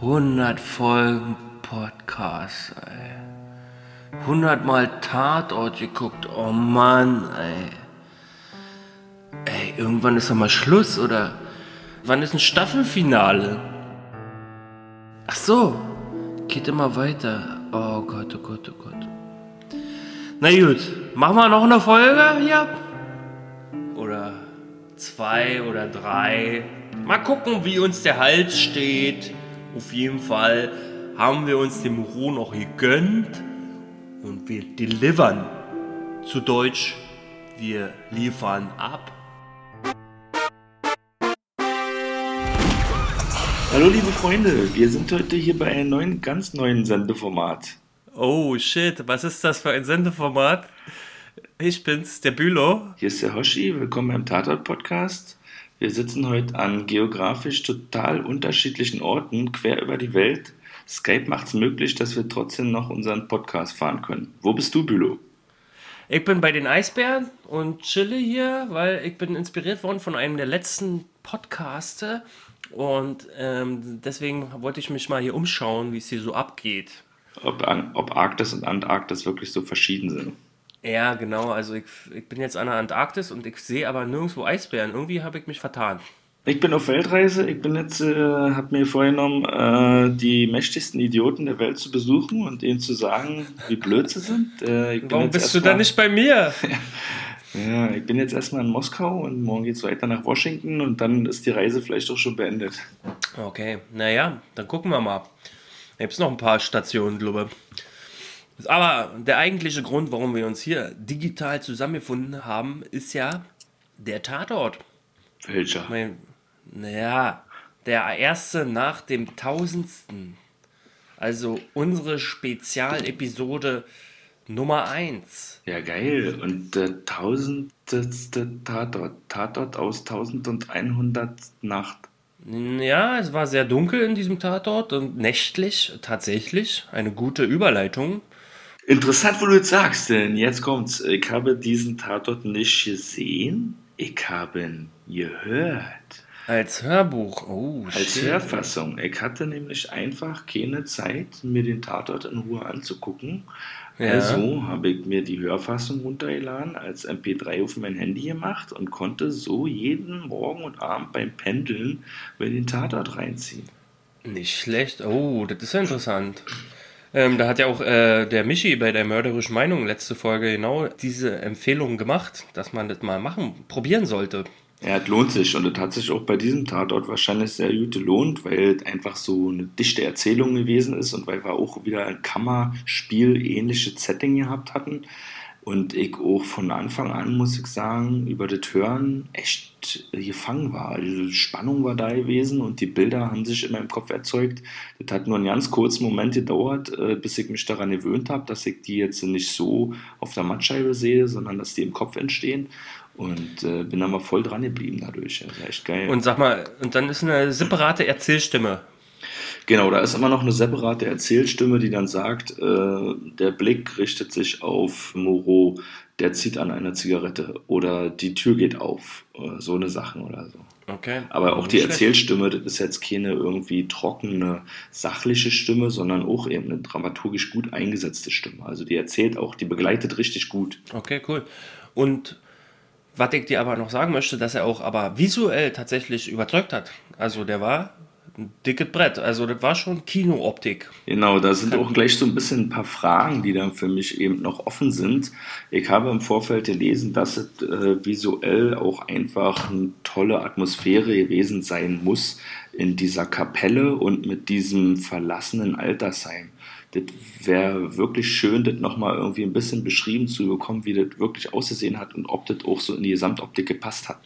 100 Folgen Podcast, ey. 100 Mal Tatort geguckt, oh Mann, ey. Ey, irgendwann ist doch mal Schluss, oder? Wann ist ein Staffelfinale? Ach so, geht immer weiter. Oh Gott, oh Gott, oh Gott. Na gut, machen wir noch eine Folge hier? Oder zwei oder drei. Mal gucken, wie uns der Hals steht. Auf jeden Fall haben wir uns den Muro noch gegönnt und wir delivern. Zu Deutsch, wir liefern ab. Hallo liebe Freunde, wir sind heute hier bei einem neuen, ganz neuen Sendeformat. Oh shit, was ist das für ein Sendeformat? Ich bin's, der Bülow. Hier ist der Hoshi, willkommen beim Tatort Podcast. Wir sitzen heute an geografisch total unterschiedlichen Orten quer über die Welt. Skype macht es möglich, dass wir trotzdem noch unseren Podcast fahren können. Wo bist du, Bülow? Ich bin bei den Eisbären und chille hier, weil ich bin inspiriert worden von einem der letzten Podcaste und ähm, deswegen wollte ich mich mal hier umschauen, wie es hier so abgeht. Ob, ob Arktis und Antarktis wirklich so verschieden sind. Ja, genau. Also ich, ich bin jetzt an der Antarktis und ich sehe aber nirgendwo Eisbären. Irgendwie habe ich mich vertan. Ich bin auf Weltreise. Ich bin jetzt, äh, habe mir vorgenommen, äh, die mächtigsten Idioten der Welt zu besuchen und ihnen zu sagen, wie blöd sie sind. Äh, Warum bist du da nicht bei mir? ja, ich bin jetzt erstmal in Moskau und morgen geht es weiter nach Washington und dann ist die Reise vielleicht auch schon beendet. Okay, naja, dann gucken wir mal. Da gibt es noch ein paar Stationen, glaube ich. Aber der eigentliche Grund, warum wir uns hier digital zusammengefunden haben, ist ja der Tatort. Welcher? naja, der erste nach dem tausendsten. Also unsere Spezialepisode Nummer 1. Ja, geil. Und der tausendste Tatort. Tatort aus 1100 Nacht. Ja, es war sehr dunkel in diesem Tatort und nächtlich tatsächlich. Eine gute Überleitung Interessant, wo du jetzt sagst, denn jetzt kommt's. Ich habe diesen Tatort nicht gesehen, ich habe ihn gehört. Als Hörbuch, oh Als shit. Hörfassung. Ich hatte nämlich einfach keine Zeit, mir den Tatort in Ruhe anzugucken. Ja. Also habe ich mir die Hörfassung runtergeladen, als MP3 auf mein Handy gemacht und konnte so jeden Morgen und Abend beim Pendeln mir den Tatort reinziehen. Nicht schlecht. Oh, das ist ja interessant. Ähm, da hat ja auch äh, der Michi bei der mörderischen Meinung letzte Folge genau diese Empfehlung gemacht, dass man das mal machen, probieren sollte. Ja, es lohnt sich und es hat sich auch bei diesem Tatort wahrscheinlich sehr gut gelohnt, weil es einfach so eine dichte Erzählung gewesen ist und weil wir auch wieder ein Kammerspiel ähnliche Setting gehabt hatten. Und ich auch von Anfang an, muss ich sagen, über das Hören echt gefangen war. Also die Spannung war da gewesen und die Bilder haben sich in meinem Kopf erzeugt. Das hat nur einen ganz kurzen Moment gedauert, äh, bis ich mich daran gewöhnt habe, dass ich die jetzt nicht so auf der Mattscheibe sehe, sondern dass die im Kopf entstehen. Und äh, bin dann mal voll dran geblieben dadurch. Ist echt geil. Und sag mal, und dann ist eine separate Erzählstimme Genau, da ist immer noch eine separate Erzählstimme, die dann sagt, äh, der Blick richtet sich auf Moreau, der zieht an einer Zigarette oder die Tür geht auf, so eine Sachen oder so. Okay. Aber auch die Erzählstimme, das ist jetzt keine irgendwie trockene, sachliche Stimme, sondern auch eben eine dramaturgisch gut eingesetzte Stimme. Also die erzählt auch, die begleitet richtig gut. Okay, cool. Und was ich dir aber noch sagen möchte, dass er auch aber visuell tatsächlich überzeugt hat. Also der war ein dickes Brett. Also das war schon Kinooptik. Genau, da sind auch gleich so ein bisschen ein paar Fragen, die dann für mich eben noch offen sind. Ich habe im Vorfeld gelesen, dass es äh, visuell auch einfach eine tolle Atmosphäre gewesen sein muss in dieser Kapelle und mit diesem verlassenen Altersheim. Das wäre wirklich schön, das nochmal irgendwie ein bisschen beschrieben zu bekommen, wie das wirklich ausgesehen hat und ob das auch so in die Gesamtoptik gepasst hat.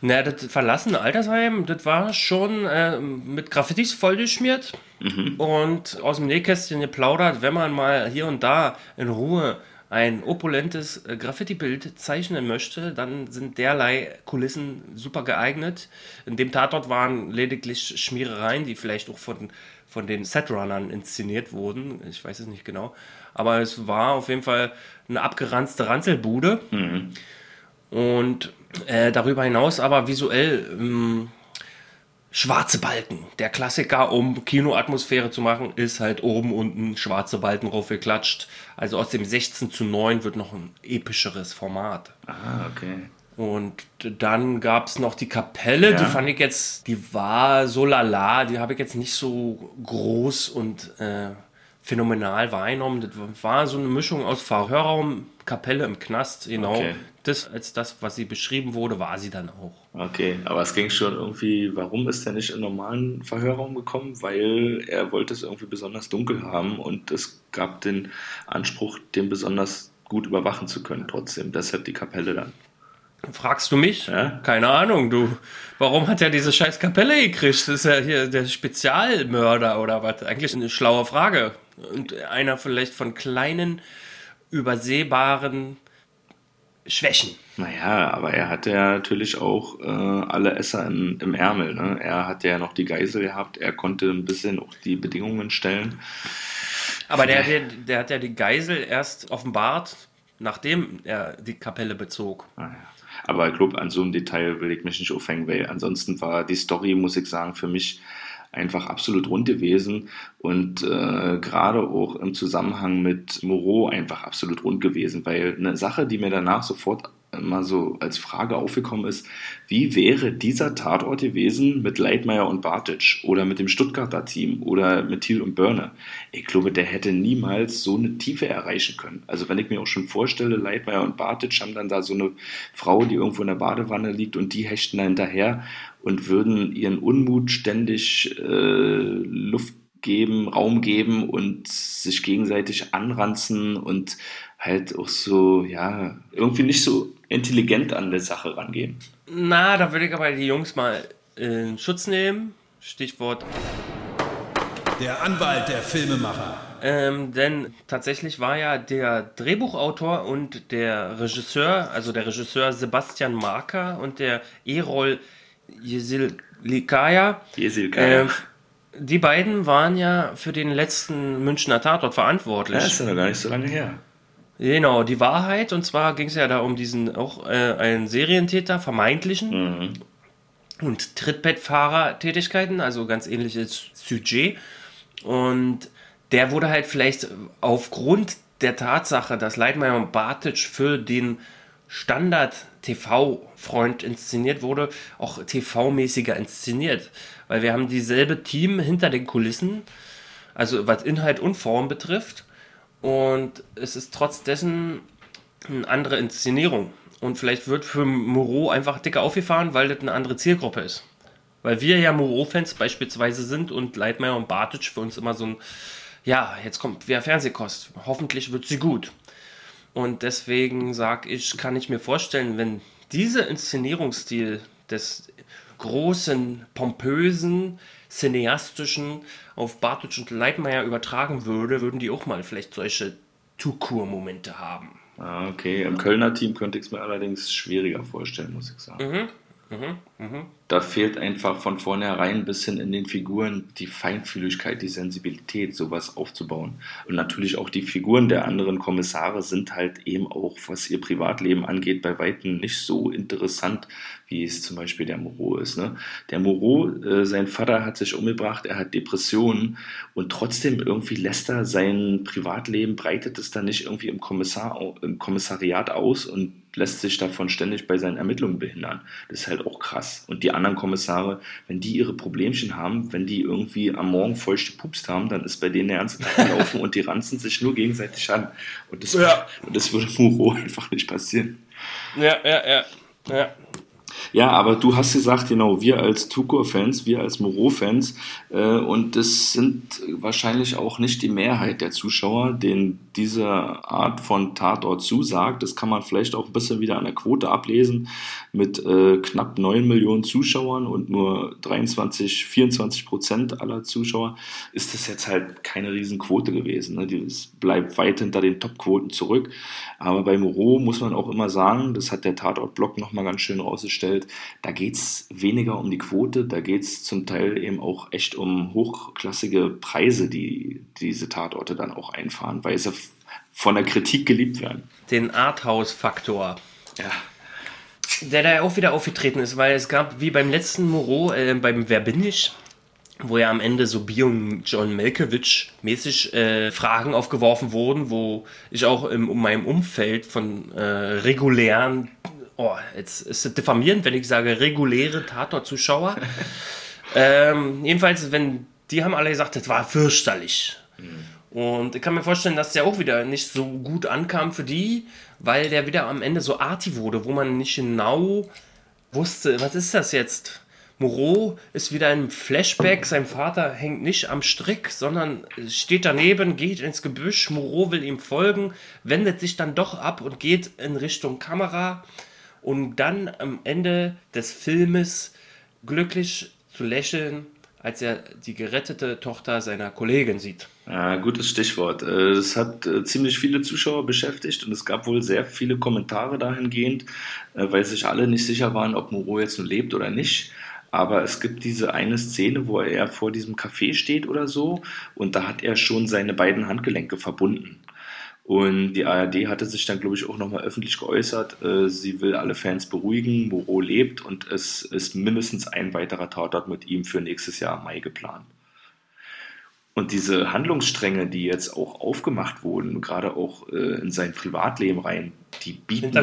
Na, das verlassene Altersheim, das war schon äh, mit Graffitis vollgeschmiert mhm. und aus dem Nähkästchen geplaudert, wenn man mal hier und da in Ruhe ein opulentes äh, Graffiti-Bild zeichnen möchte, dann sind derlei Kulissen super geeignet. In dem Tatort waren lediglich Schmierereien, die vielleicht auch von, von den Setrunnern inszeniert wurden. Ich weiß es nicht genau. Aber es war auf jeden Fall eine abgeranzte Ranzelbude. Mhm. Und äh, darüber hinaus aber visuell ähm, schwarze Balken. Der Klassiker, um Kinoatmosphäre zu machen, ist halt oben unten schwarze Balken raufgeklatscht. Also aus dem 16 zu 9 wird noch ein epischeres Format. Ah, okay. Und dann gab es noch die Kapelle, Ja. die fand ich jetzt, die war so lala, die habe ich jetzt nicht so groß und äh, phänomenal wahrgenommen. Das war so eine Mischung aus Verhörraum, Kapelle im Knast, genau. Okay. Das als das, was sie beschrieben wurde, war sie dann auch. Okay, aber es ging schon irgendwie, warum ist er nicht in normalen Verhörraum gekommen? Weil er wollte es irgendwie besonders dunkel haben und es gab den Anspruch, den besonders gut überwachen zu können trotzdem. Deshalb die Kapelle dann. Fragst du mich? Ja. Keine Ahnung, du. Warum hat er diese scheiß Kapelle gekriegt? Ist ja hier der Spezialmörder oder was? Eigentlich eine schlaue Frage. Und einer vielleicht von kleinen, übersehbaren Schwächen. Naja, aber er hatte ja natürlich auch äh, alle Esser in, im Ärmel. Ne? Er hatte ja noch die Geisel gehabt, er konnte ein bisschen auch die Bedingungen stellen. Aber der, der, der hat ja die Geisel erst offenbart, nachdem er die Kapelle bezog. Naja. Aber ich glaube, an so einem Detail will ich mich nicht aufhängen, weil ansonsten war die Story, muss ich sagen, für mich einfach absolut rund gewesen und äh, gerade auch im Zusammenhang mit Moreau einfach absolut rund gewesen, weil eine Sache, die mir danach sofort mal so als Frage aufgekommen ist, wie wäre dieser Tatort gewesen mit Leitmeier und Bartic oder mit dem Stuttgarter Team oder mit Thiel und Börne? Ich glaube, der hätte niemals so eine Tiefe erreichen können. Also wenn ich mir auch schon vorstelle, Leitmeier und Bartic haben dann da so eine Frau, die irgendwo in der Badewanne liegt und die hechten da hinterher und würden ihren Unmut ständig äh, Luft geben, Raum geben und sich gegenseitig anranzen und halt auch so, ja, irgendwie nicht so intelligent an der Sache rangehen. Na, da würde ich aber die Jungs mal in Schutz nehmen. Stichwort Der Anwalt der Filmemacher. Ähm, denn tatsächlich war ja der Drehbuchautor und der Regisseur, also der Regisseur Sebastian Marker und der Erol Jesilkaya, Jesil Kaya. Die beiden waren ja für den letzten Münchner Tatort verantwortlich. Ja, ist ja noch gar nicht so lange her. Genau, die Wahrheit. Und zwar ging es ja da um diesen auch äh, einen Serientäter, vermeintlichen. Und Trittbettfahrer-Tätigkeiten, also ganz ähnliches Sujet. Und der wurde halt vielleicht aufgrund der Tatsache, dass Leitmeier und Bartic für den Standard-TV-Freund inszeniert wurde, auch TV-mäßiger inszeniert. Weil wir haben dieselbe Team hinter den Kulissen, also was Inhalt und Form betrifft. Und es ist trotz eine andere Inszenierung. Und vielleicht wird für Moreau einfach dicker aufgefahren, weil das eine andere Zielgruppe ist. Weil wir ja Moreau-Fans beispielsweise sind und Leitmeier und Bartic für uns immer so ein, ja, jetzt kommt wieder Fernsehkost. Hoffentlich wird sie gut. Und deswegen sage ich, kann ich mir vorstellen, wenn dieser Inszenierungsstil des großen, pompösen, cineastischen auf Bartic und Leitmeier übertragen würde, würden die auch mal vielleicht solche Tukur-Momente haben. Ah, okay. Im Kölner Team könnte ich es mir allerdings schwieriger vorstellen, muss ich sagen. Da fehlt einfach von vornherein ein bisschen in den Figuren die Feinfühligkeit, die Sensibilität, sowas aufzubauen. Und natürlich auch die Figuren der anderen Kommissare sind halt eben auch, was ihr Privatleben angeht, bei Weitem nicht so interessant, wie es zum Beispiel der Moreau ist. Ne? Der Moreau, äh, sein Vater hat sich umgebracht, er hat Depressionen und trotzdem irgendwie lässt er sein Privatleben, breitet es dann nicht irgendwie im, Kommissar, im Kommissariat aus und lässt sich davon ständig bei seinen Ermittlungen behindern. Das ist halt auch krass. Und die anderen Kommissare, wenn die ihre Problemchen haben, wenn die irgendwie am Morgen feuchte Pups haben, dann ist bei denen der ganze Tag gelaufen und die ranzen sich nur gegenseitig an. Und das, Ja. und das würde Moreau einfach nicht passieren. Ja, ja, ja. ja. Ja, aber du hast gesagt, genau, wir als Tukur-Fans, wir als Moreau-Fans, äh, und das sind wahrscheinlich auch nicht die Mehrheit der Zuschauer, denen diese Art von Tatort zusagt. Das kann man vielleicht auch ein bisschen wieder an der Quote ablesen. Mit äh, knapp 9 Millionen Zuschauern und nur 23, 24 Prozent aller Zuschauer ist das jetzt halt keine Riesenquote gewesen. Ne? Die- Es bleibt weit hinter den Top-Quoten zurück. Aber bei Moreau muss man auch immer sagen, das hat der Tatort-Blog nochmal ganz schön rausgestellt, da geht es weniger um die Quote, da geht es zum Teil eben auch echt um hochklassige Preise, die diese Tatorte dann auch einfahren, weil sie von der Kritik geliebt werden. Den Arthouse-Faktor. Ja. der da auch wieder aufgetreten ist, weil es gab, wie beim letzten Moreau, äh, beim Wer bin ich, wo ja am Ende so Bion John Malkovich mäßig äh, Fragen aufgeworfen wurden, wo ich auch im, um meinem Umfeld von äh, regulären, oh, jetzt ist es diffamierend, wenn ich sage reguläre Tatort-Zuschauer. ähm, jedenfalls, wenn die haben alle gesagt, das war fürchterlich. Und ich kann mir vorstellen, dass der auch wieder nicht so gut ankam für die, weil der wieder am Ende so arty wurde, wo man nicht genau wusste, was ist das jetzt? Moreau ist wieder im Flashback, sein Vater hängt nicht am Strick, sondern steht daneben, geht ins Gebüsch, Moreau will ihm folgen, wendet sich dann doch ab und geht in Richtung Kamera, um dann am Ende des Filmes glücklich zu lächeln, als er die gerettete Tochter seiner Kollegin sieht. Ja, gutes Stichwort. Äh, Es hat äh, ziemlich viele Zuschauer beschäftigt und es gab wohl sehr viele Kommentare dahingehend, äh, weil sich alle nicht sicher waren, ob Moreau jetzt nun lebt oder nicht. Aber es gibt diese eine Szene, wo er vor diesem Café steht oder so und da hat er schon seine beiden Handgelenke verbunden. Und die ARD hatte sich dann, glaube ich, auch nochmal öffentlich geäußert. äh, Sie will alle Fans beruhigen, Moreau lebt und es ist mindestens ein weiterer Tatort mit ihm für nächstes Jahr im Mai geplant. Und diese Handlungsstränge, die jetzt auch aufgemacht wurden, gerade auch äh, in sein Privatleben rein, die bieten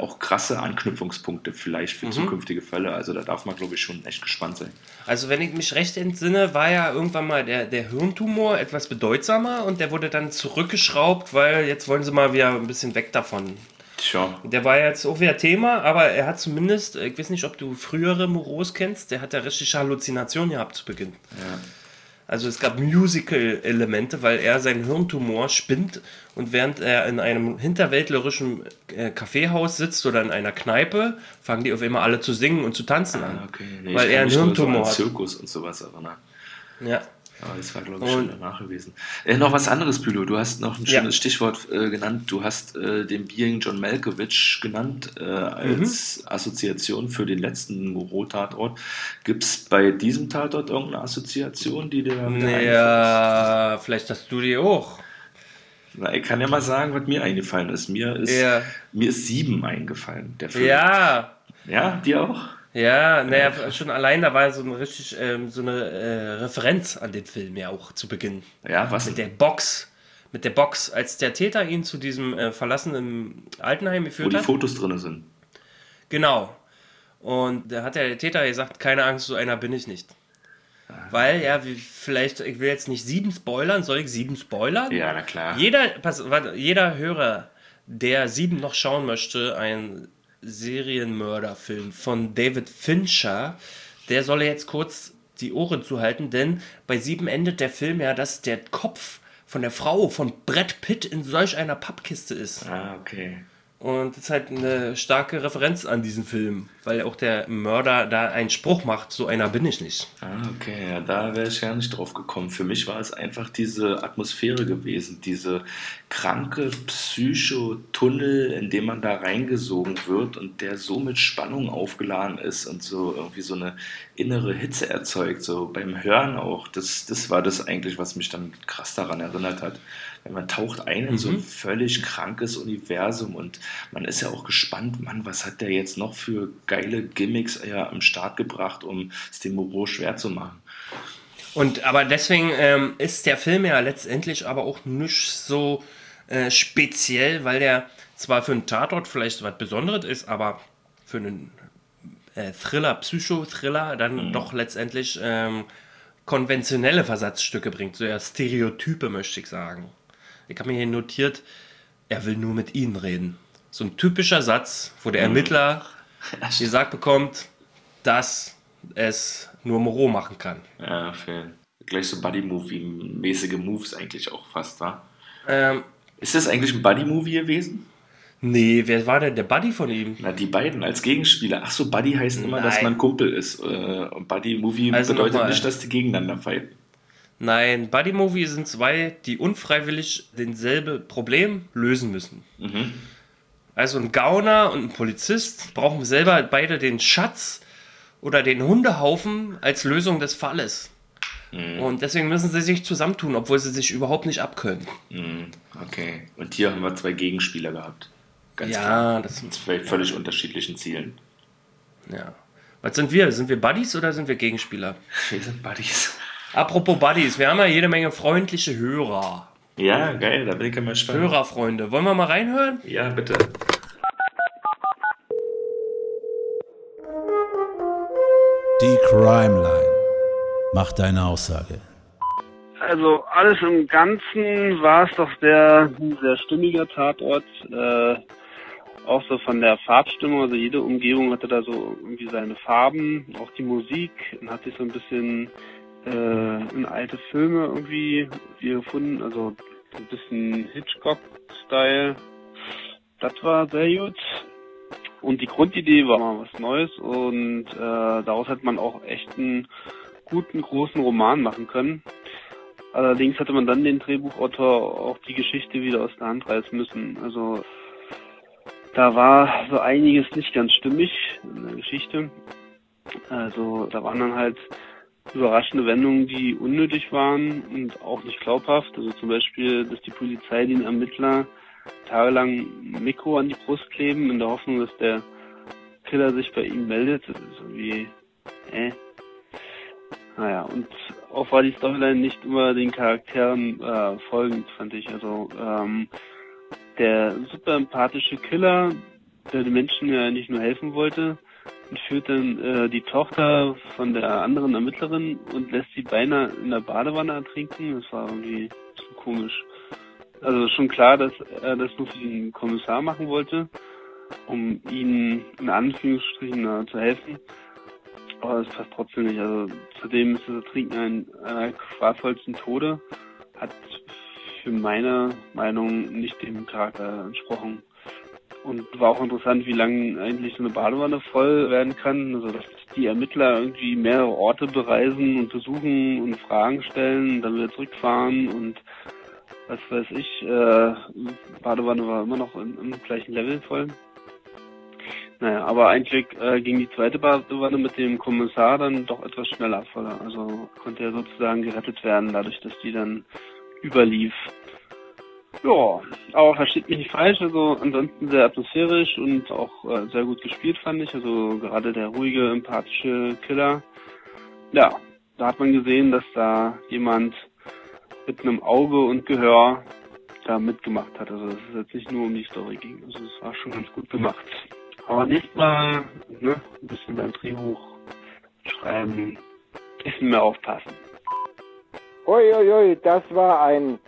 auch krasse Anknüpfungspunkte vielleicht für zukünftige Fälle. Also da darf man, glaube ich, schon echt gespannt sein. Also wenn ich mich recht entsinne, war ja irgendwann mal der, der Hirntumor etwas bedeutsamer und der wurde dann zurückgeschraubt, weil jetzt wollen sie mal wieder ein bisschen weg davon. Tja, Der war jetzt auch wieder Thema, aber er hat zumindest, ich weiß nicht, ob du frühere Moros kennst, der hat ja richtig Halluzinationen gehabt zu Beginn. ja. Also es gab Musical-Elemente, weil er seinen Hirntumor spinnt und während er in einem hinterwäldlerischen äh, Kaffeehaus sitzt oder in einer Kneipe, fangen die auf einmal alle zu singen und zu tanzen Ah, an. okay. Nee, weil er einen Hirntumor so hat. Zirkus und sowas erinnern. Ja. Aber das war, glaube ich, Und- schon danach gewesen. Äh, noch was anderes, Bülow. Du hast noch ein Ja. schönes Stichwort äh, genannt. Du hast äh, den Being John Malkovich genannt äh, als Mhm. Assoziation für den letzten Moreau-Tatort. Gibt es bei diesem Tatort irgendeine Assoziation, die dir da? Naja, vielleicht hast du die auch. Na, ich kann ja mal sagen, was mir eingefallen ist. Mir ist, Ja. mir ist sieben eingefallen, der Film. Ja, Ja, dir auch? Ja, naja, schon allein da war so eine richtig ähm, so eine äh, Referenz an den Film ja auch zu Beginn. Ja, was? Mit der Box. Mit der Box, als der Täter ihn zu diesem äh, verlassenen Altenheim Wo geführt die hat. Fotos drin sind. Genau. Und da hat der Täter gesagt, keine Angst, so einer bin ich nicht. Weil, ja, wie, vielleicht, ich will jetzt nicht sieben spoilern, soll ich sieben spoilern? Ja, na klar. Jeder, pass, warte, jeder Hörer, der sieben noch schauen möchte, ein Serienmörderfilm von David Fincher, der solle jetzt kurz die Ohren zuhalten, denn bei sieben endet der Film ja, dass der Kopf von der Frau von Brad Pitt in solch einer Pappkiste ist. Ah, okay. Und das ist halt eine starke Referenz an diesen Film, weil auch der Mörder da einen Spruch macht, so einer bin ich nicht. Ah, okay, ja, da wäre ich ja nicht drauf gekommen. Für mich war es einfach diese Atmosphäre gewesen, diese kranke Psychotunnel, in dem man da reingesogen wird und der so mit Spannung aufgeladen ist und so irgendwie so eine innere Hitze erzeugt, so beim Hören auch. Das, das war das eigentlich, was mich dann krass daran erinnert hat. Weil man taucht ein in so ein völlig krankes Universum und man ist ja auch gespannt, Mann, was hat der jetzt noch für geile Gimmicks ja am Start gebracht, um es dem Moreau schwer zu machen. Und aber deswegen ähm, ist der Film ja letztendlich aber auch nicht so äh, speziell, weil der zwar für einen Tatort vielleicht was Besonderes ist, aber für einen äh, Thriller, Psychothriller dann doch letztendlich ähm, konventionelle Versatzstücke bringt, so ja Stereotype möchte ich sagen. Ich habe mir hier notiert, er will nur mit ihnen reden. So ein typischer Satz, wo der Ermittler gesagt bekommt, dass es nur Moreau machen kann. Ja, für gleich so Buddy-Movie-mäßige Moves eigentlich auch fast, war. Ähm, Ist das eigentlich ein Buddy-Movie gewesen? nee, wer war denn der Buddy von ihm? Na, die beiden als Gegenspieler. Ach so, Buddy heißt immer, dass Nein. man Kumpel ist. Äh, Und Buddy-Movie Also bedeutet nicht, dass die gegeneinander fighten. Nein, Buddy Movie sind zwei, die unfreiwillig denselbe Problem lösen müssen. Also ein Gauner und ein Polizist brauchen selber beide den Schatz oder den Hundehaufen als Lösung des Falles. Und deswegen müssen sie sich zusammentun, obwohl sie sich überhaupt nicht abkönnen. Mhm, Okay. Und hier haben wir zwei Gegenspieler gehabt. Ganz klar. Ja, das Mit zwei völlig unterschiedlichen Zielen. Ja. Was sind wir? Sind wir Buddies oder sind wir Gegenspieler? Wir sind Buddies. Apropos Buddies, wir haben ja jede Menge freundliche Hörer. Ja, geil, da bin ich ja mal gespannt. Hörerfreunde. Wollen wir mal reinhören? Ja, bitte. Die Crime Line. Mach deine Aussage. Also alles im Ganzen war es doch sehr, ein sehr stimmiger Tatort. Äh, auch so von der Farbstimmung, also jede Umgebung hatte da so irgendwie seine Farben, auch die Musik und hat sich so ein bisschen äh, alte Filme irgendwie gefunden, also so ein bisschen Hitchcock-Style. Das war sehr gut. Und die Grundidee war mal was Neues und äh, daraus hat man auch echt einen guten, großen Roman machen können. Allerdings hatte man dann den Drehbuchautor auch die Geschichte wieder aus der Hand reißen müssen. Also da war so einiges nicht ganz stimmig in der Geschichte. Also da waren dann halt überraschende Wendungen, die unnötig waren und auch nicht glaubhaft. Also zum Beispiel, dass die Polizei den Ermittler tagelang Mikro an die Brust kleben, in der Hoffnung, dass der Killer sich bei ihm meldet. Das ist irgendwie, äh. Naja, und auch war die Storyline nicht immer den Charakteren äh, folgend, fand ich. Also ähm, der super empathische Killer, der den Menschen ja nicht nur helfen wollte, entführt dann äh, die Tochter von der anderen Ermittlerin und lässt sie beinahe in der Badewanne ertrinken. Das war irgendwie so komisch. Also schon klar, dass er das nur für den Kommissar machen wollte, um ihnen in Anführungsstrichen äh, zu helfen. Aber das passt trotzdem nicht. Also zudem ist das Ertrinken ein einer qualvollsten Tode. Hat für meine Meinung nicht dem Charakter entsprochen. Und war auch interessant, wie lange eigentlich so eine Badewanne voll werden kann. Also dass die Ermittler irgendwie mehrere Orte bereisen und besuchen und Fragen stellen und dann wieder zurückfahren und was weiß ich, äh, Badewanne war immer noch im, im gleichen Level voll. Naja, aber eigentlich äh, ging die zweite Badewanne mit dem Kommissar dann doch etwas schneller voller. Also konnte er sozusagen gerettet werden, dadurch, dass die dann überlief. Ja, aber versteht mich nicht falsch, also ansonsten sehr atmosphärisch und auch äh, sehr gut gespielt fand ich. Also gerade der ruhige, empathische Killer. Ja, da hat man gesehen, dass da jemand mit einem Auge und Gehör da mitgemacht hat. Also dass es jetzt nicht nur um die Story ging. Also es war schon ganz gut gemacht. Aber nächstes Mal ne, ein bisschen beim Drehbuch schreiben, ein bisschen mehr aufpassen. Uiuiui, das war ein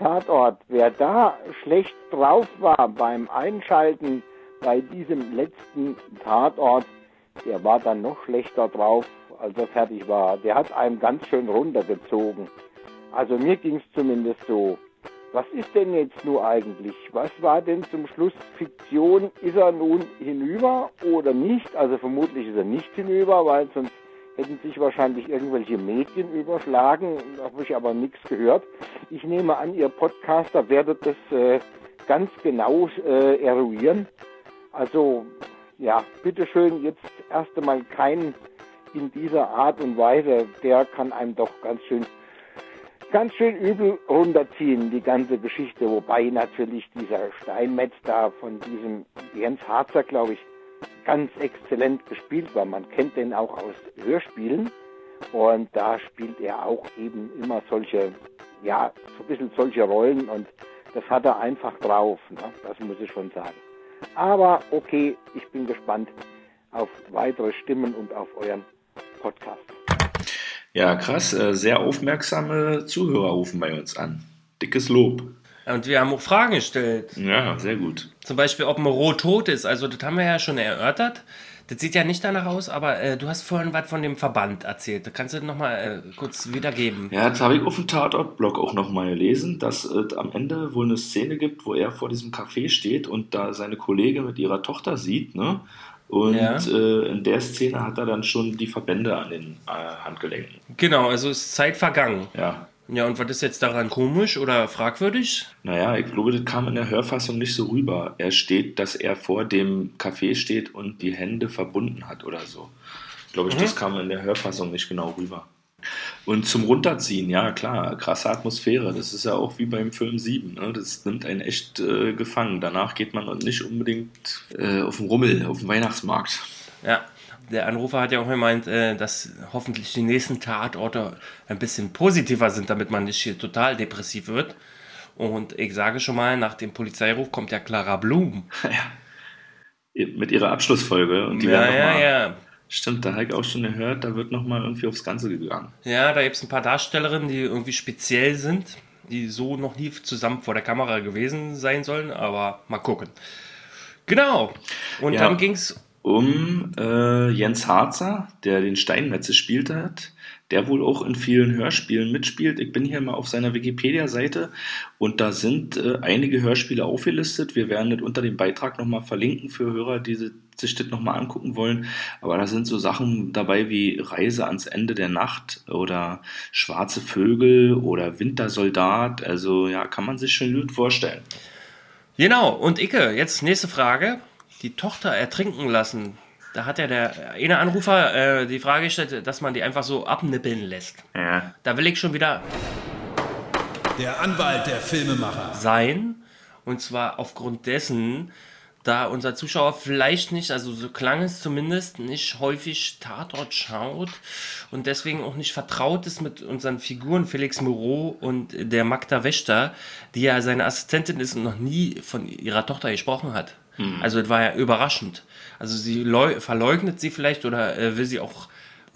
Tatort. Wer da schlecht drauf war beim Einschalten bei diesem letzten Tatort, der war dann noch schlechter drauf, als er fertig war. Der hat einem ganz schön runtergezogen. Also mir ging es zumindest so. Was ist denn jetzt nur eigentlich? Was war denn zum Schluss Fiktion? Ist er nun hinüber oder nicht? Also vermutlich ist er nicht hinüber, weil sonst hätten sich wahrscheinlich irgendwelche Medien überschlagen. Da habe ich aber nichts gehört. Ich nehme an, ihr Podcaster werdet das äh, ganz genau äh, eruieren. Also ja, bitteschön, jetzt erst einmal keinen in dieser Art und Weise. Der kann einem doch ganz schön ganz schön übel runterziehen, die ganze Geschichte. Wobei natürlich dieser Steinmetz da von diesem Jens Harzer, glaube ich, ganz exzellent gespielt war. Man kennt den auch aus Hörspielen. Und da spielt er auch eben immer solche, ja, so ein bisschen solche Rollen. Und das hat er einfach drauf. Ne? Das muss ich schon sagen. Aber okay, ich bin gespannt auf weitere Stimmen und auf euren Podcast. Ja, krass. äh, Sehr aufmerksame Zuhörer rufen bei uns an. Dickes Lob. Und wir haben auch Fragen gestellt. Ja, sehr gut. Zum Beispiel, ob Moreau tot ist. Also, das haben wir ja schon erörtert. Das sieht ja nicht danach aus, aber äh, du hast vorhin was von dem Verband erzählt. Das kannst du nochmal äh, kurz wiedergeben. Ja, das habe ich auf dem Tatort-Blog auch nochmal gelesen, dass es am Ende wohl eine Szene gibt, wo er vor diesem Café steht und da seine Kollegin mit ihrer Tochter sieht, ne? Und Ja. äh, in der Szene hat er dann schon die Verbände an den äh, Handgelenken. Genau, also ist Zeit vergangen. Ja. Ja, und was ist jetzt daran komisch oder fragwürdig? Naja, ich glaube, das kam in der Hörfassung nicht so rüber. Er steht, dass er vor dem Café steht und die Hände verbunden hat oder so. Glaube ich, das kam in der Hörfassung nicht genau rüber. Und zum Runterziehen, ja klar, krasse Atmosphäre. Das ist ja auch wie beim Film 7. Ne? Das nimmt einen echt äh, gefangen. Danach geht man nicht unbedingt äh, auf den Rummel, auf den Weihnachtsmarkt. Ja. Der Anrufer hat ja auch gemeint, äh, dass hoffentlich die nächsten Tatorte ein bisschen positiver sind, damit man nicht hier total depressiv wird. Und ich sage schon mal, nach dem Polizeiruf kommt ja Clara Blum. ja. Mit ihrer Abschlussfolge. Und die ja, werden ja, mal, ja. Stimmt, da habe ich auch schon gehört, da wird nochmal irgendwie aufs Ganze gegangen. Ja, da gibt es ein paar Darstellerinnen, die irgendwie speziell sind, die so noch nie zusammen vor der Kamera gewesen sein sollen, aber mal gucken. Genau. Und Ja. dann ging es Um äh, Jens Harzer, der den Steinmetze spielt hat, der wohl auch in vielen Hörspielen mitspielt. Ich bin hier mal auf seiner Wikipedia-Seite und da sind äh, einige Hörspiele aufgelistet. Wir werden das unter dem Beitrag nochmal verlinken für Hörer, die si- sich das nochmal angucken wollen. Aber da sind so Sachen dabei wie Reise ans Ende der Nacht oder Schwarze Vögel oder Wintersoldat. Also ja, kann man sich schon gut vorstellen. Genau, und Icke, jetzt nächste Frage. Die Tochter ertrinken lassen. Da hat ja der eine Anrufer äh, die Frage gestellt, dass man die einfach so abnippeln lässt. Ja. Da will ich schon wieder Der Anwalt der Filmemacher. sein. Und zwar aufgrund dessen, da unser Zuschauer vielleicht nicht, also so klang es zumindest, nicht häufig Tatort schaut und deswegen auch nicht vertraut ist mit unseren Figuren Felix Moreau und der Magda Wächter, die ja seine Assistentin ist und noch nie von ihrer Tochter gesprochen hat. Also das war ja überraschend. Also sie leu- verleugnet sie vielleicht oder äh, will sie auch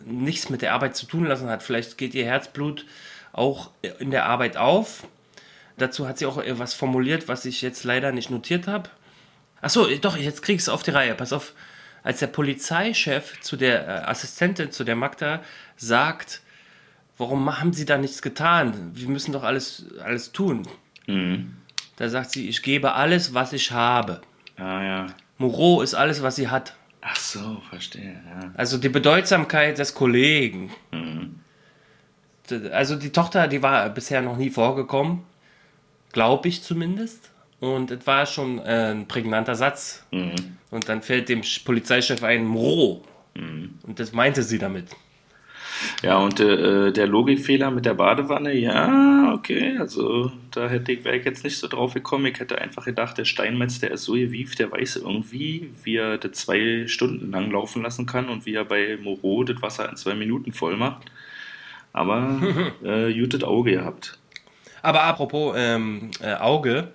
nichts mit der Arbeit zu tun lassen hat. Vielleicht geht ihr Herzblut auch in der Arbeit auf. Dazu hat sie auch äh, was formuliert, was ich jetzt leider nicht notiert habe. Achso, doch, jetzt krieg ich es auf die Reihe. Pass auf. Als der Polizeichef zu der äh, Assistentin, zu der Magda, sagt, warum haben sie da nichts getan? Wir müssen doch alles, alles tun. Da sagt sie, ich gebe alles, was ich habe. Ja, ja. Moreau ist alles, was sie hat. Ach so, verstehe. Ja. Also die Bedeutsamkeit des Kollegen. Also die Tochter, die war bisher noch nie vorgekommen. Glaube ich zumindest. Und es war schon äh, ein prägnanter Satz. Und dann fällt dem Polizeichef ein Moreau. Und das meinte sie damit. Ja, und äh, der Logikfehler mit der Badewanne, ja, okay, also da hätte ich, wäre ich jetzt nicht so drauf gekommen. Ich hätte einfach gedacht, der Steinmetz, der ist so gewieft, der weiß irgendwie, wie er das zwei Stunden lang laufen lassen kann und wie er bei Moreau das Wasser in zwei Minuten voll macht. Aber äh, gutes Auge gehabt. Aber apropos ähm, äh, Auge,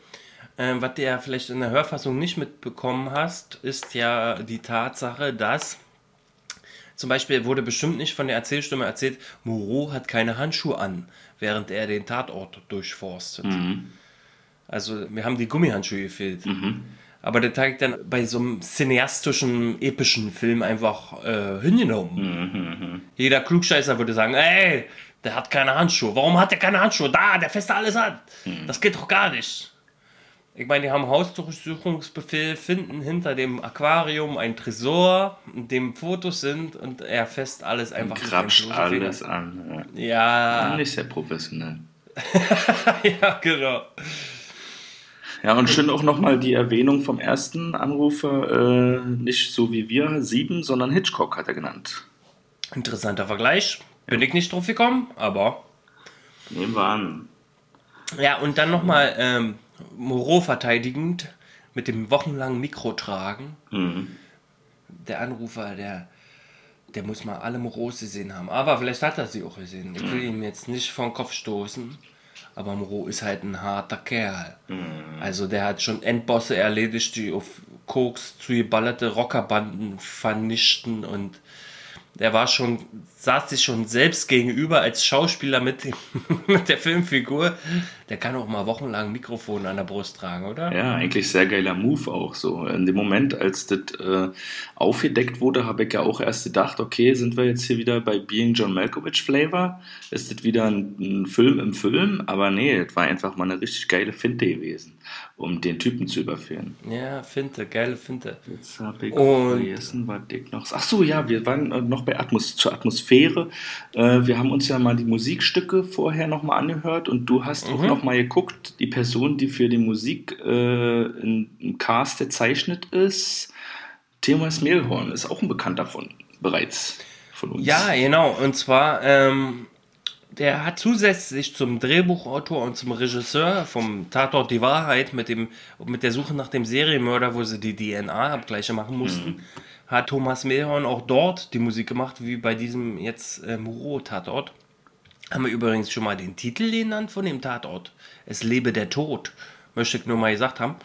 ähm, was du ja vielleicht in der Hörfassung nicht mitbekommen hast, ist ja die Tatsache, dass zum Beispiel wurde bestimmt nicht von der Erzählstimme erzählt, Moreau hat keine Handschuhe an, während er den Tatort durchforstet. Also wir haben die Gummihandschuhe gefehlt. Aber der zeigt dann bei so einem cineastischen, epischen Film einfach äh, hingenommen. Jeder Klugscheißer würde sagen, ey, der hat keine Handschuhe. Warum hat der keine Handschuhe? Da, der fässt alles an. Das geht doch gar nicht. Ich meine, die haben Hausdurchsuchungsbefehl, finden hinter dem Aquarium ein Tresor, in dem Fotos sind und er fässt alles einfach dem Krapscht alles an. Ja. Ja, Nicht sehr professionell. ja, genau. Ja, und schön auch nochmal die Erwähnung vom ersten Anrufer, äh, nicht so wie wir, sieben, sondern Hitchcock hat er genannt. Interessanter Vergleich. Bin ich nicht drauf gekommen, aber Nehmen wir an. Ja, und dann nochmal ähm, Moreau verteidigend mit dem wochenlangen Mikrotragen. Der Anrufer, der, der muss mal alle Moreaus gesehen haben. Aber vielleicht hat er sie auch gesehen. Ich will ihm jetzt nicht vor den Kopf stoßen. Aber Moreau ist halt ein harter Kerl. Also der hat schon Endbosse erledigt, die auf Koks zugeballerte Rockerbanden vernichten und der war schon, saß sich schon selbst gegenüber als Schauspieler mit, dem, mit der Filmfigur. Der kann auch mal wochenlang ein Mikrofon an der Brust tragen, oder? Ja, eigentlich sehr geiler Move auch so. In dem Moment, als das äh, aufgedeckt wurde, habe ich ja auch erst gedacht, okay, sind wir jetzt hier wieder bei Being John Malkovich Flavor? Ist das wieder ein, ein Film im Film? Aber nee, das war einfach mal eine richtig geile Finte gewesen, um den Typen zu überführen. Ja, Finte, geile Finte. Jetzt habe ich Und- vergessen, was ich noch. Ach so, ja, wir waren äh, noch bei Atmos zur Atmosphäre. Äh, wir haben uns ja mal die Musikstücke vorher nochmal angehört und du hast auch noch mal geguckt, die Person, die für die Musik äh, im Cast gezeichnet ist, Thomas Mehlhorn, ist auch ein Bekannter von bereits von uns. Ja, genau. Und zwar, ähm, der hat zusätzlich zum Drehbuchautor und zum Regisseur vom Tatort Die Wahrheit mit, dem, mit der Suche nach dem Serienmörder, wo sie die DNA-Abgleiche machen mussten, hat Thomas Mehlhorn auch dort die Musik gemacht, wie bei diesem jetzt äh, Muro-Tatort. Haben wir übrigens schon mal den Titel genannt von dem Tatort. Es lebe der Tod. Möchte ich nur mal gesagt haben.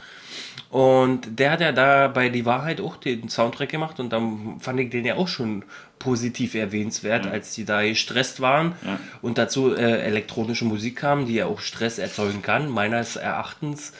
Und der hat ja da bei Die Wahrheit auch den Soundtrack gemacht und dann fand ich den ja auch schon positiv erwähnenswert, als die da gestresst waren und dazu äh, elektronische Musik kam, die ja auch Stress erzeugen kann, meines Erachtens.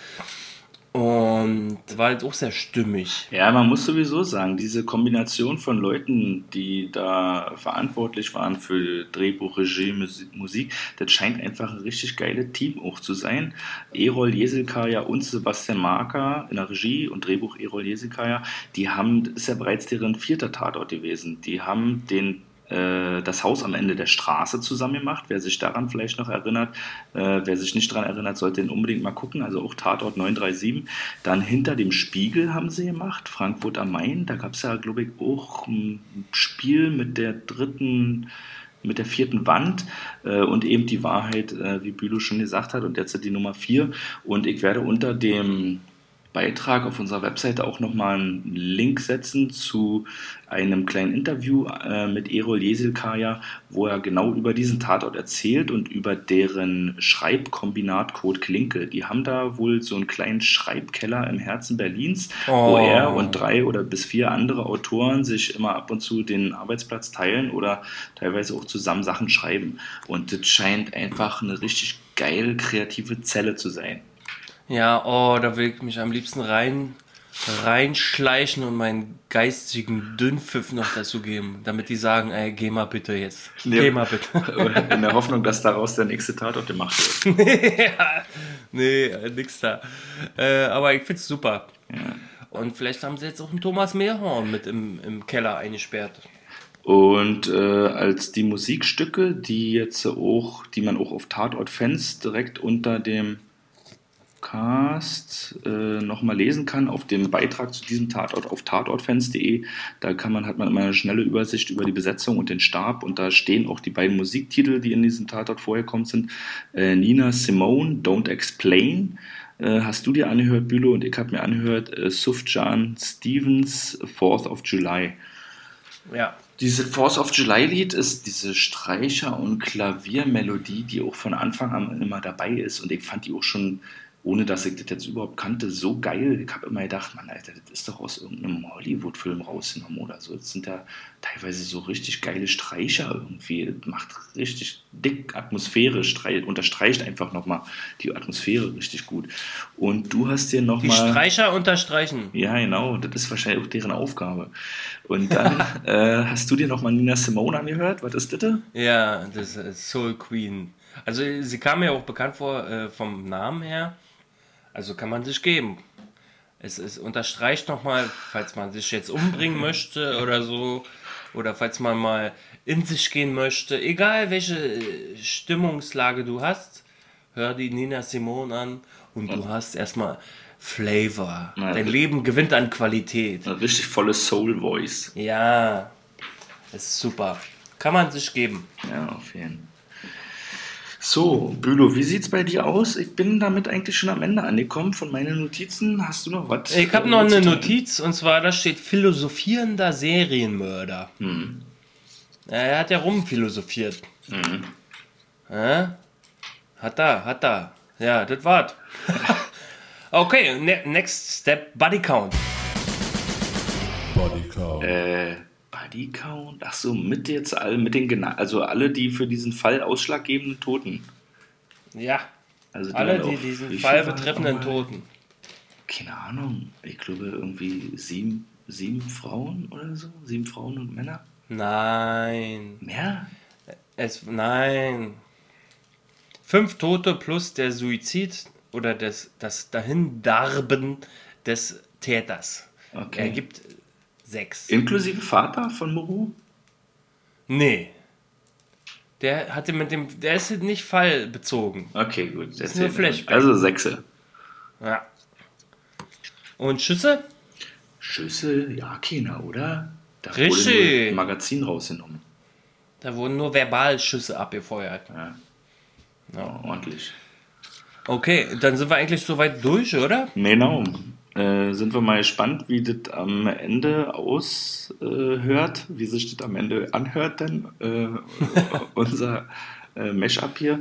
Und war halt auch sehr stimmig. Ja, man muss sowieso sagen, diese Kombination von Leuten, die da verantwortlich waren für Drehbuch, Regie, Musi- Musik, das scheint einfach ein richtig geiles Team auch zu sein. Erol Jeselkaya und Sebastian Marker in der Regie und Drehbuch Erol Jeselkaya, die haben, das ist ja bereits deren vierter Tatort gewesen. Die haben den das Haus am Ende der Straße zusammen gemacht. Wer sich daran vielleicht noch erinnert, äh, wer sich nicht daran erinnert, sollte den unbedingt mal gucken. Also auch Tatort 937. Dann hinter dem Spiegel haben sie gemacht, Frankfurt am Main. Da gab es ja, glaube ich, auch ein Spiel mit der dritten mit der vierten Wand äh, und eben die Wahrheit, äh, wie Bülow schon gesagt hat, und jetzt die Nummer vier. Und ich werde unter dem Beitrag auf unserer Webseite auch nochmal einen Link setzen zu einem kleinen Interview äh, mit Erol Jeselkaya, wo er genau über diesen Tatort erzählt und über deren Schreibkombinat Code Klinke. Die haben da wohl so einen kleinen Schreibkeller im Herzen Berlins, wo Oh. er und drei oder bis vier andere Autoren sich immer ab und zu den Arbeitsplatz teilen oder teilweise auch zusammen Sachen schreiben. Und das scheint einfach eine richtig geil kreative Zelle zu sein. Ja, oh, da will ich mich am liebsten rein reinschleichen und meinen geistigen Dünnpfiff noch dazu geben, damit die sagen, ey, geh mal bitte jetzt. Nee. Geh mal bitte. In der Hoffnung, dass daraus der nächste Tatort gemacht wird. ja, nee, äh, nix da. Äh, aber ich find's super. Ja. Und vielleicht haben sie jetzt auch einen Thomas Meerhorn mit im, im Keller eingesperrt. Und äh, als die Musikstücke, die jetzt auch, die man auch auf Tatort-Fans direkt unter dem Cast äh, nochmal lesen kann, auf dem Beitrag zu diesem Tatort auf tatortfans.de, da kann man, hat man immer eine schnelle Übersicht über die Besetzung und den Stab und da stehen auch die beiden Musiktitel, die in diesem Tatort vorgekommen sind. Äh, Nina Simone, Don't Explain, äh, hast du dir angehört, Bülow, und ich habe mir angehört, äh, Sufjan Stevens, 4th of July. Ja. Diese Force of July Lied ist diese Streicher- und Klaviermelodie, die auch von Anfang an immer dabei ist. Und ich fand die auch schon, ohne dass ich das jetzt überhaupt kannte, so geil. Ich habe immer gedacht, Mann, Alter, das ist doch aus irgendeinem Hollywood-Film rausgenommen oder so. Das sind ja teilweise so richtig geile Streicher irgendwie. Das macht richtig dick Atmosphäre, strei- unterstreicht einfach nochmal die Atmosphäre richtig gut. Und du hast dir Die nochmal. Streicher unterstreichen. Ja, genau, das ist wahrscheinlich auch deren Aufgabe. Und dann äh, hast du dir nochmal Nina Simone angehört? Was ist das? Ja, das ist Soul Queen. Also sie kam mir auch bekannt vor äh, vom Namen her. Also kann man sich geben. Es, es unterstreicht nochmal, falls man sich jetzt umbringen möchte oder so. Oder falls man mal in sich gehen möchte. Egal welche äh, Stimmungslage du hast, hör die Nina Simone an und du hast erstmal Flavor. Ja. Dein Leben gewinnt an Qualität. Eine richtig volle Soul-Voice. Ja, ist super. Kann man sich geben. Ja, auf jeden Fall. So, Bülow, wie sieht's bei dir aus? Ich bin damit eigentlich schon am Ende angekommen von meinen Notizen. Hast du noch was? Ich habe äh, noch eine? Notiz und zwar da steht philosophierender Serienmörder. Hm. Ja, er hat ja rumphilosophiert. Mhm. Hä? Hat da, hat da. Ja, das war's. okay, ne next step, Body Count. Bodycount. Äh, Body Count? Ach so, mit jetzt all, mit den gena also alle, die für diesen Fall ausschlaggebenden Toten. Ja, Also die alle die diesen Fall betreffenden? Toten. Keine Ahnung. Ich glaube irgendwie sieben, sieben Frauen oder so. Sieben Frauen und Männer. Nein. Mehr? Es, nein. Fünf Tote plus der Suizid oder das, das Dahindarben des Täters. Okay. Ergibt sechs. Inklusive Vater von Moru? Nee. Der hatte mit dem. Der ist nicht fallbezogen. Okay, gut. ist erzähl nur. Flashback. Also Sechse. Ja. Und Schüsse? Schüsse, ja, keiner, oder? Da Richtig. wurde Magazin rausgenommen. Da wurden nur Verbalschüsse abgefeuert. Ja. Ja. Ordentlich. Okay, dann sind wir eigentlich soweit durch, oder? Genau. Äh, sind wir mal gespannt, wie das am Ende aushört, wie sich das am Ende anhört, denn äh, unser äh, Mesh-Up hier.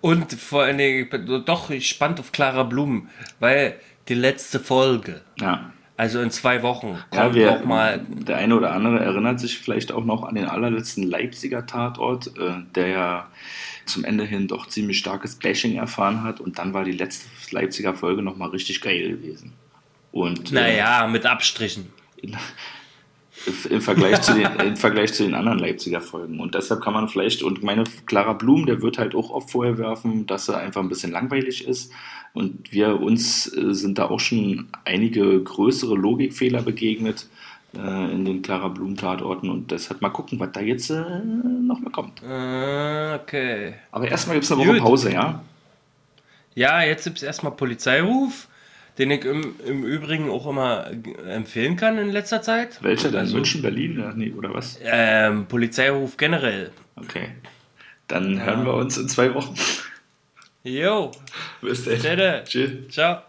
Und vor allen Dingen, ich bin doch gespannt auf Clara Blumen, weil die letzte Folge, Ja. also in zwei Wochen, Ja, kommt wir, noch mal. der eine oder andere erinnert sich vielleicht auch noch an den allerletzten Leipziger Tatort, äh, der ja zum Ende hin doch ziemlich starkes Bashing erfahren hat und dann war die letzte Leipziger Folge nochmal richtig geil gewesen. Und äh, Naja, mit Abstrichen. im Vergleich, zu den, im Vergleich zu den anderen Leipziger Folgen. Und deshalb kann man vielleicht, und meine Clara Blum, der wird halt auch oft vorher werfen, dass er einfach ein bisschen langweilig ist. Und wir uns äh, sind da auch schon einige größere Logikfehler begegnet äh, in den Clara Blum Tatorten. Und deshalb mal gucken, was da jetzt äh, noch mal kommt. Äh, okay. Aber erstmal gibt es eine Woche. Pause, ja? Ja, jetzt gibt es erstmal Polizeiruf, den ich im, im Übrigen auch immer empfehlen kann in letzter Zeit. Welcher denn? Also, München, Berlin? Ja, nee, oder was? Ähm, Polizeiruf generell. Okay. Dann hören wir uns in zwei Wochen. Jo, Bis dann. Tschüss. Ciao.